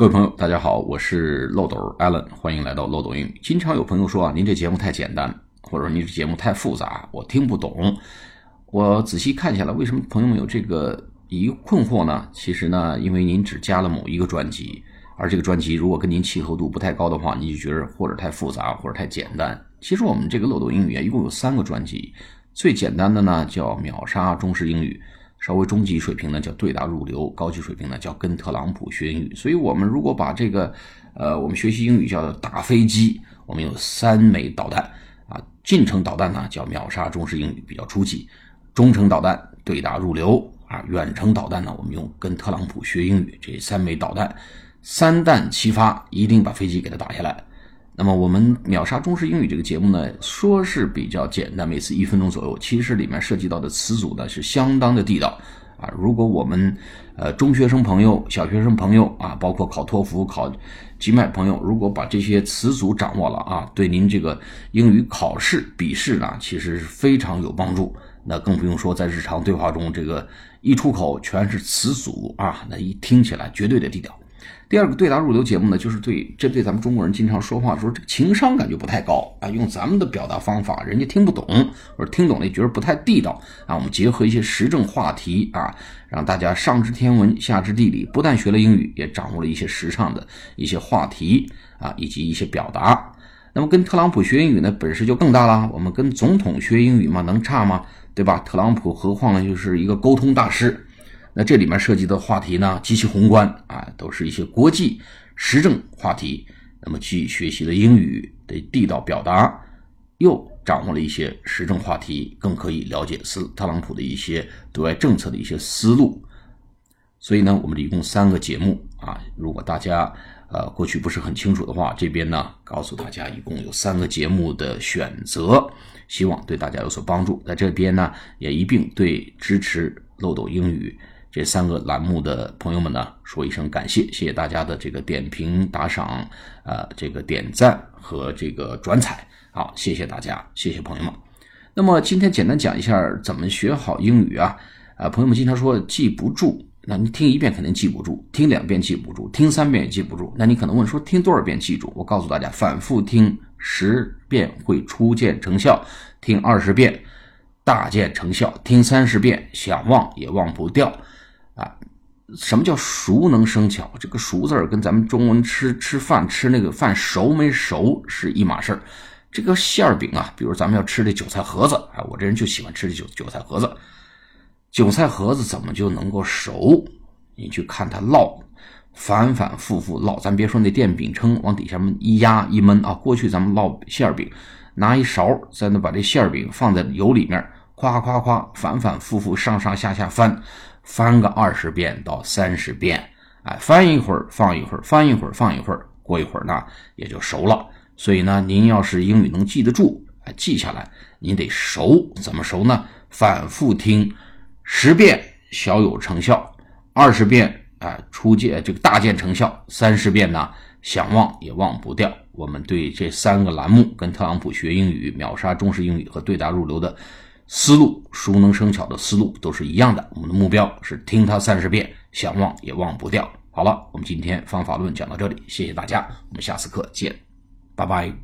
各位朋友，大家好，我是漏斗 Allen，欢迎来到漏斗英语。经常有朋友说啊，您这节目太简单，或者说您这节目太复杂，我听不懂。我仔细看下来，为什么朋友们有这个疑困惑呢？其实呢，因为您只加了某一个专辑，而这个专辑如果跟您契合度不太高的话，你就觉得或者太复杂，或者太简单。其实我们这个漏斗英语啊，一共有三个专辑，最简单的呢叫秒杀中式英语。稍微中级水平呢叫对答入流，高级水平呢叫跟特朗普学英语。所以，我们如果把这个，呃，我们学习英语叫打飞机，我们有三枚导弹啊，近程导弹呢叫秒杀中式英语，比较初级；中程导弹对答入流啊，远程导弹呢我们用跟特朗普学英语这三枚导弹，三弹齐发，一定把飞机给它打下来。那么我们秒杀中式英语这个节目呢，说是比较简单，每次一分钟左右。其实里面涉及到的词组呢是相当的地道啊。如果我们呃中学生朋友、小学生朋友啊，包括考托福、考 GMAT 朋友，如果把这些词组掌握了啊，对您这个英语考试笔试呢，其实是非常有帮助。那更不用说在日常对话中，这个一出口全是词组啊，那一听起来绝对的地道。第二个对答入流节目呢，就是对针对咱们中国人经常说话的时候，这个情商感觉不太高啊，用咱们的表达方法，人家听不懂，或者听懂了也觉得不太地道啊。我们结合一些时政话题啊，让大家上知天文下知地理，不但学了英语，也掌握了一些时尚的一些话题啊，以及一些表达。那么跟特朗普学英语呢，本事就更大了。我们跟总统学英语嘛，能差吗？对吧？特朗普何况呢就是一个沟通大师。那这里面涉及的话题呢，极其宏观啊，都是一些国际时政话题。那么既学习了英语的地道表达，又掌握了一些时政话题，更可以了解斯特朗普的一些对外政策的一些思路。所以呢，我们一共三个节目啊，如果大家呃过去不是很清楚的话，这边呢告诉大家，一共有三个节目的选择，希望对大家有所帮助。在这边呢，也一并对支持漏斗英语。这三个栏目的朋友们呢，说一声感谢，谢谢大家的这个点评打赏，呃，这个点赞和这个转采，好，谢谢大家，谢谢朋友们。那么今天简单讲一下怎么学好英语啊，啊，朋友们经常说记不住，那你听一遍肯定记不住，听两遍记不住，听三遍也记不住，那你可能问说听多少遍记住？我告诉大家，反复听十遍会初见成效，听二十遍大见成效，听三十遍想忘也忘不掉。什么叫熟能生巧？这个“熟”字儿跟咱们中文吃吃饭吃那个饭熟没熟是一码事儿。这个馅儿饼啊，比如咱们要吃这韭菜盒子啊，我这人就喜欢吃这韭韭菜盒子。韭菜盒子怎么就能够熟？你去看它烙，反反复复烙。咱别说那电饼铛往底下一压一闷啊，过去咱们烙馅儿饼，拿一勺在那把这馅儿饼放在油里面，夸夸夸，反反复复上上下下翻。翻个二十遍到三十遍，哎，翻一会儿，放一会儿，翻一会儿，放一会儿，过一会儿呢，也就熟了。所以呢，您要是英语能记得住，哎，记下来，您得熟。怎么熟呢？反复听十遍，小有成效；二十遍，哎，初见这个大见成效；三十遍呢，想忘也忘不掉。我们对这三个栏目，跟特朗普学英语、秒杀中式英语和对答入流的。思路熟能生巧的思路都是一样的，我们的目标是听它三十遍，想忘也忘不掉。好了，我们今天方法论讲到这里，谢谢大家，我们下次课见，拜拜。